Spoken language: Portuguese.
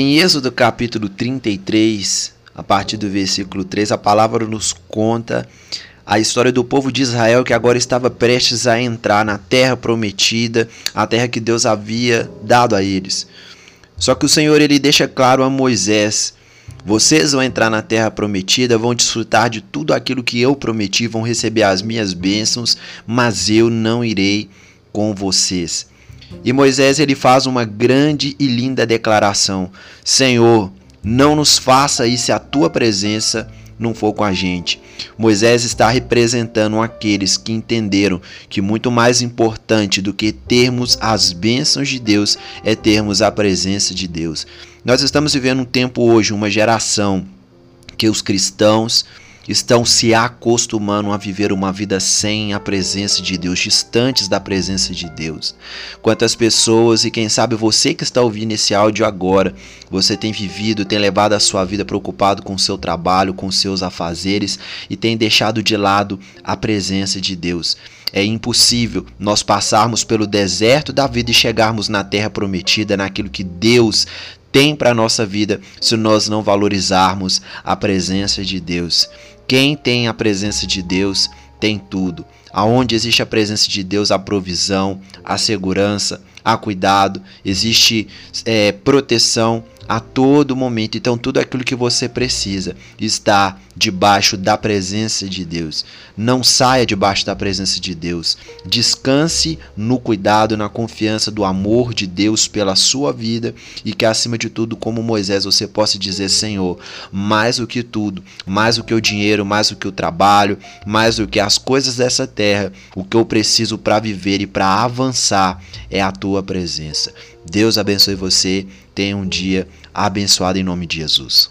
Em Êxodo capítulo 33, a partir do versículo 3, a palavra nos conta a história do povo de Israel que agora estava prestes a entrar na terra prometida, a terra que Deus havia dado a eles. Só que o Senhor ele deixa claro a Moisés: vocês vão entrar na terra prometida, vão desfrutar de tudo aquilo que eu prometi, vão receber as minhas bênçãos, mas eu não irei com vocês. E Moisés ele faz uma grande e linda declaração: Senhor, não nos faça isso se a tua presença não for com a gente. Moisés está representando aqueles que entenderam que muito mais importante do que termos as bênçãos de Deus é termos a presença de Deus. Nós estamos vivendo um tempo hoje, uma geração que os cristãos estão se acostumando a viver uma vida sem a presença de Deus, distantes da presença de Deus. Quantas pessoas, e quem sabe você que está ouvindo esse áudio agora, você tem vivido, tem levado a sua vida preocupado com o seu trabalho, com seus afazeres e tem deixado de lado a presença de Deus. É impossível nós passarmos pelo deserto da vida e chegarmos na terra prometida, naquilo que Deus tem para a nossa vida, se nós não valorizarmos a presença de Deus. Quem tem a presença de Deus tem tudo. Aonde existe a presença de Deus, a provisão, a segurança, a cuidado, existe é, proteção, a todo momento. Então, tudo aquilo que você precisa está debaixo da presença de Deus. Não saia debaixo da presença de Deus. Descanse no cuidado, na confiança do amor de Deus pela sua vida e que, acima de tudo, como Moisés, você possa dizer: Senhor, mais do que tudo, mais do que o dinheiro, mais do que o trabalho, mais do que as coisas dessa terra, o que eu preciso para viver e para avançar é a tua presença. Deus abençoe você. Tenha um dia abençoado em nome de Jesus.